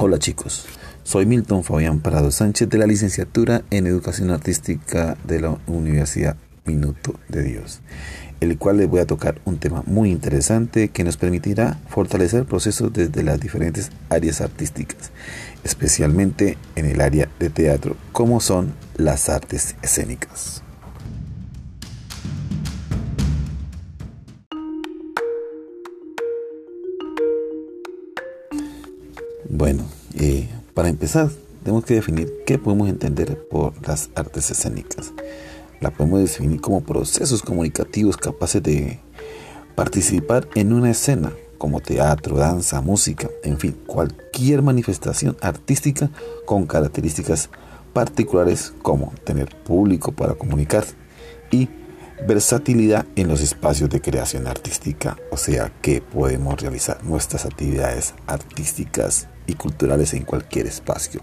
Hola chicos, soy Milton Fabián Parado Sánchez de la licenciatura en Educación Artística de la Universidad Minuto de Dios, el cual les voy a tocar un tema muy interesante que nos permitirá fortalecer procesos desde las diferentes áreas artísticas, especialmente en el área de teatro, como son las artes escénicas. Bueno, eh, para empezar, tenemos que definir qué podemos entender por las artes escénicas. La podemos definir como procesos comunicativos capaces de participar en una escena, como teatro, danza, música, en fin, cualquier manifestación artística con características particulares como tener público para comunicar y versatilidad en los espacios de creación artística, o sea que podemos realizar nuestras actividades artísticas y culturales en cualquier espacio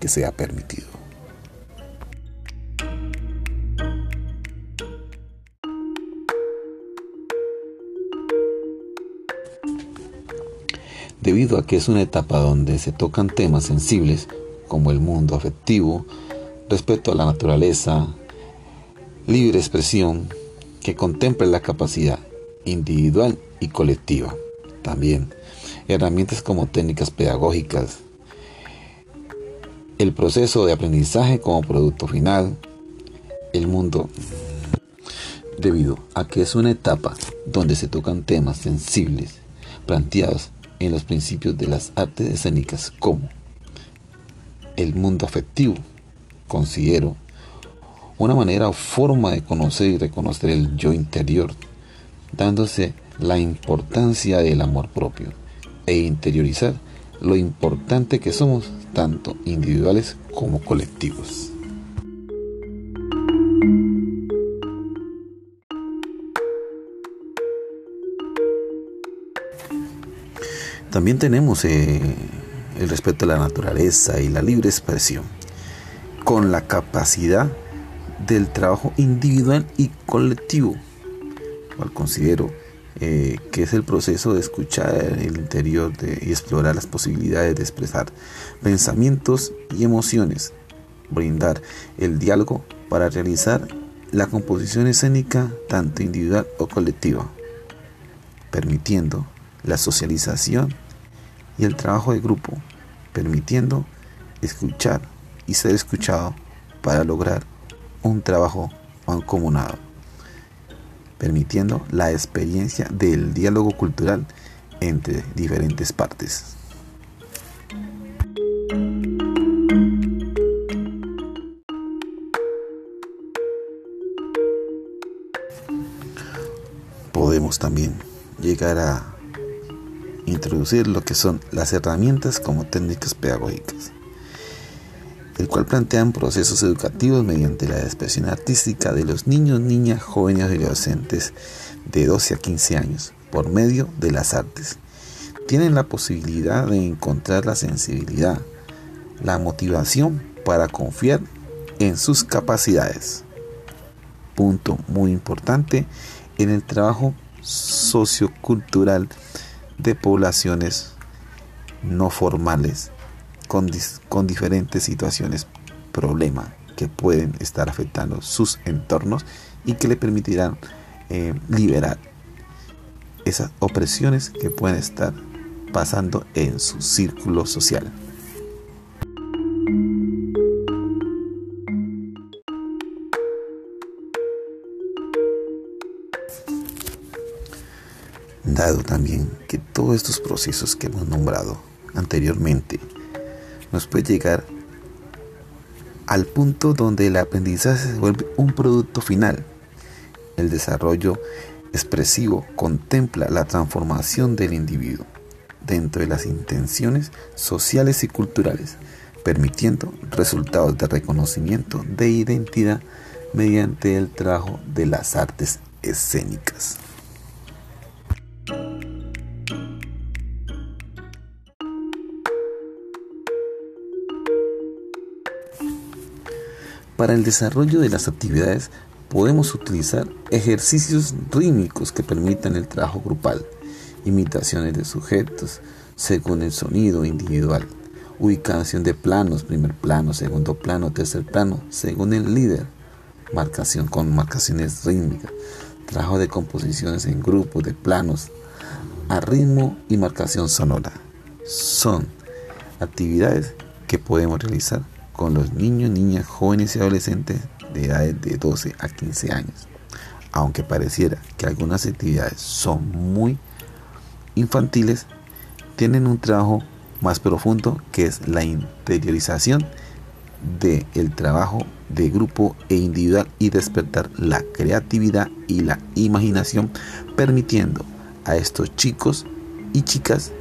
que sea permitido. Debido a que es una etapa donde se tocan temas sensibles como el mundo afectivo, respeto a la naturaleza, libre expresión, que contemple la capacidad individual y colectiva. También herramientas como técnicas pedagógicas, el proceso de aprendizaje como producto final, el mundo, debido a que es una etapa donde se tocan temas sensibles planteados en los principios de las artes escénicas como el mundo afectivo, considero una manera o forma de conocer y reconocer el yo interior, dándose la importancia del amor propio e interiorizar lo importante que somos, tanto individuales como colectivos. También tenemos eh, el respeto a la naturaleza y la libre expresión, con la capacidad del trabajo individual y colectivo, cual considero eh, que es el proceso de escuchar el interior de, y explorar las posibilidades de expresar pensamientos y emociones, brindar el diálogo para realizar la composición escénica tanto individual o colectiva, permitiendo la socialización y el trabajo de grupo, permitiendo escuchar y ser escuchado para lograr un trabajo mancomunado permitiendo la experiencia del diálogo cultural entre diferentes partes. Podemos también llegar a introducir lo que son las herramientas como técnicas pedagógicas el cual plantean procesos educativos mediante la expresión artística de los niños, niñas, jóvenes y adolescentes de 12 a 15 años por medio de las artes. Tienen la posibilidad de encontrar la sensibilidad, la motivación para confiar en sus capacidades. Punto muy importante en el trabajo sociocultural de poblaciones no formales con, diferentes situaciones, problemas que pueden estar afectando sus entornos y que le permitirán eh, liberar esas opresiones que pueden estar pasando en su círculo social. Dado también que todos estos procesos que hemos nombrado anteriormente nos puede llegar al punto donde el aprendizaje se vuelve un producto final. El desarrollo expresivo contempla la transformación del individuo dentro de las intenciones sociales y culturales, permitiendo resultados de reconocimiento de identidad mediante el trabajo de las artes escénicas. Para el desarrollo de las actividades podemos utilizar ejercicios rítmicos que permitan el trabajo grupal, imitaciones de sujetos según el sonido individual ubicación de planos, primer plano, segundo plano, tercer plano, según el líder, marcación con marcaciones rítmicas, trabajo de composiciones en grupos de planos a ritmo y marcación sonora. Son actividades que podemos realizar con los niños, niñas, jóvenes y adolescentes de edades de 12 a 15 años. Aunque pareciera que algunas actividades son muy infantiles, tienen un trabajo más profundo que es la interiorización del el trabajo de grupo e individual y despertar la creatividad y la imaginación permitiendo a estos chicos y chicas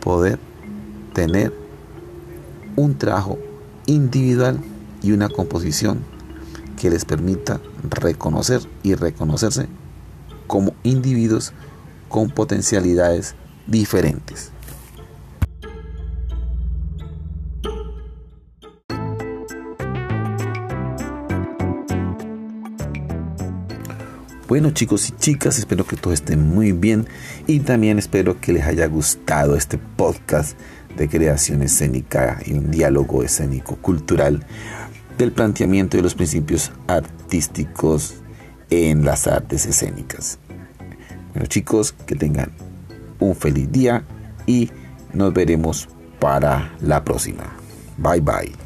poder tener un trabajo individual y una composición que les permita reconocer y reconocerse como individuos con potencialidades diferentes. Bueno chicos y chicas, espero que todo esté muy bien y también espero que les haya gustado este podcast de creación escénica y un diálogo escénico cultural del planteamiento de los principios artísticos en las artes escénicas. Bueno chicos, que tengan un feliz día y nos veremos para la próxima. Bye bye.